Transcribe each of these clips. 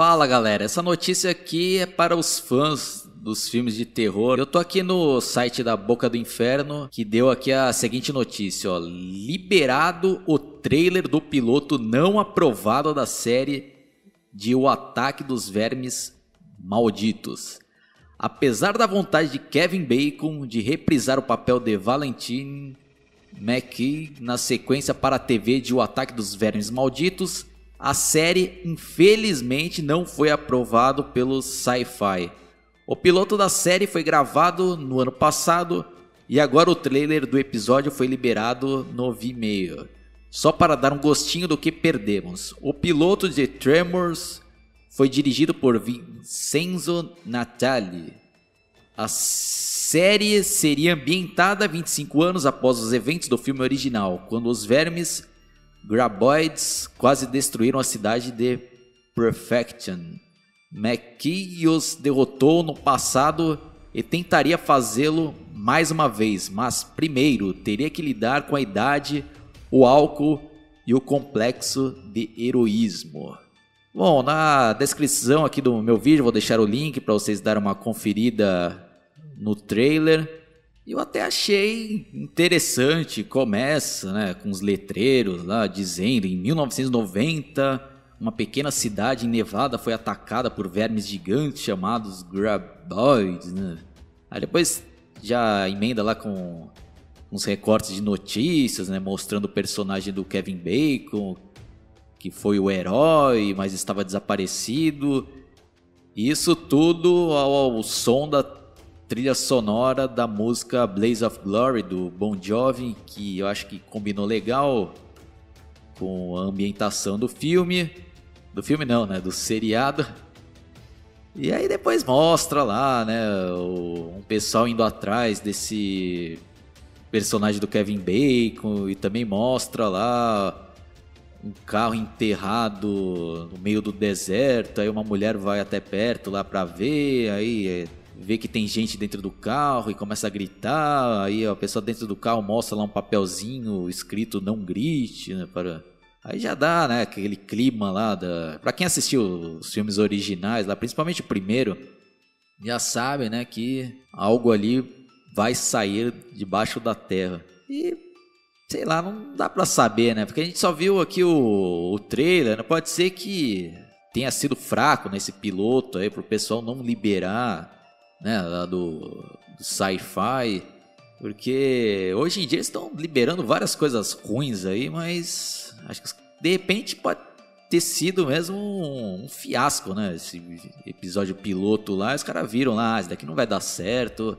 Fala galera, essa notícia aqui é para os fãs dos filmes de terror. Eu tô aqui no site da Boca do Inferno que deu aqui a seguinte notícia, ó: liberado o trailer do piloto não aprovado da série de O Ataque dos Vermes Malditos. Apesar da vontade de Kevin Bacon de reprisar o papel de Valentine McKee na sequência para a TV de O Ataque dos Vermes Malditos, a série infelizmente não foi aprovado pelo Sci-Fi. O piloto da série foi gravado no ano passado e agora o trailer do episódio foi liberado no Vimeo. Só para dar um gostinho do que perdemos. O piloto de Tremors foi dirigido por Vincenzo Natali. A série seria ambientada 25 anos após os eventos do filme original, quando os vermes graboids quase destruíram a cidade de Perfection. McKee os derrotou no passado e tentaria fazê-lo mais uma vez, mas primeiro teria que lidar com a idade o álcool e o complexo de heroísmo. Bom, na descrição aqui do meu vídeo vou deixar o link para vocês darem uma conferida no trailer. Eu até achei interessante, começa né, com os letreiros lá dizendo em 1990 uma pequena cidade em Nevada foi atacada por vermes gigantes chamados Graboids. Né? Aí depois já emenda lá com uns recortes de notícias, né, mostrando o personagem do Kevin Bacon, que foi o herói, mas estava desaparecido. Isso tudo ao, ao som da trilha sonora da música Blaze of Glory do Bon Jovi, que eu acho que combinou legal com a ambientação do filme. Do filme não, né? Do seriado. E aí depois mostra lá, né? O, um pessoal indo atrás desse personagem do Kevin Bacon e também mostra lá um carro enterrado no meio do deserto, aí uma mulher vai até perto lá para ver, aí é, vê que tem gente dentro do carro e começa a gritar, aí a pessoa dentro do carro mostra lá um papelzinho escrito não grite, né, para Aí já dá, né, aquele clima lá da para quem assistiu os filmes originais, lá principalmente o primeiro, já sabe, né, que algo ali vai sair debaixo da terra. E sei lá, não dá para saber, né? Porque a gente só viu aqui o, o trailer, né? pode ser que tenha sido fraco nesse piloto aí pro pessoal não liberar, né, lá do, do sci-fi, porque hoje em dia eles estão liberando várias coisas ruins aí, mas acho que de repente pode ter sido mesmo um, um fiasco, né? Esse episódio piloto lá, os caras viram lá, ah, isso daqui não vai dar certo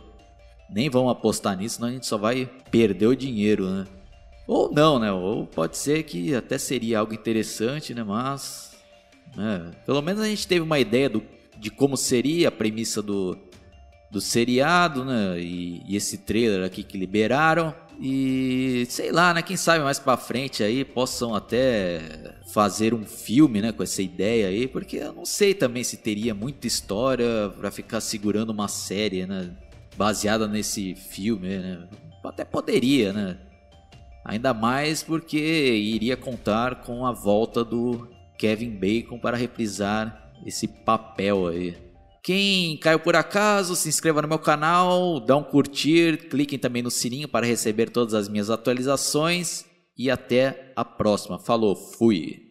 nem vão apostar nisso, senão a gente só vai perder o dinheiro, né? Ou não, né? Ou pode ser que até seria algo interessante, né? Mas, né? pelo menos a gente teve uma ideia do, de como seria a premissa do, do seriado, né? E, e, esse trailer aqui que liberaram. E sei lá, né? Quem sabe mais pra frente aí possam até fazer um filme, né? Com essa ideia aí, porque eu não sei também se teria muita história para ficar segurando uma série, né? baseada nesse filme, né? Até poderia, né? Ainda mais porque iria contar com a volta do Kevin Bacon para reprisar esse papel aí. Quem caiu por acaso, se inscreva no meu canal, dá um curtir, cliquem também no sininho para receber todas as minhas atualizações e até a próxima. Falou, fui!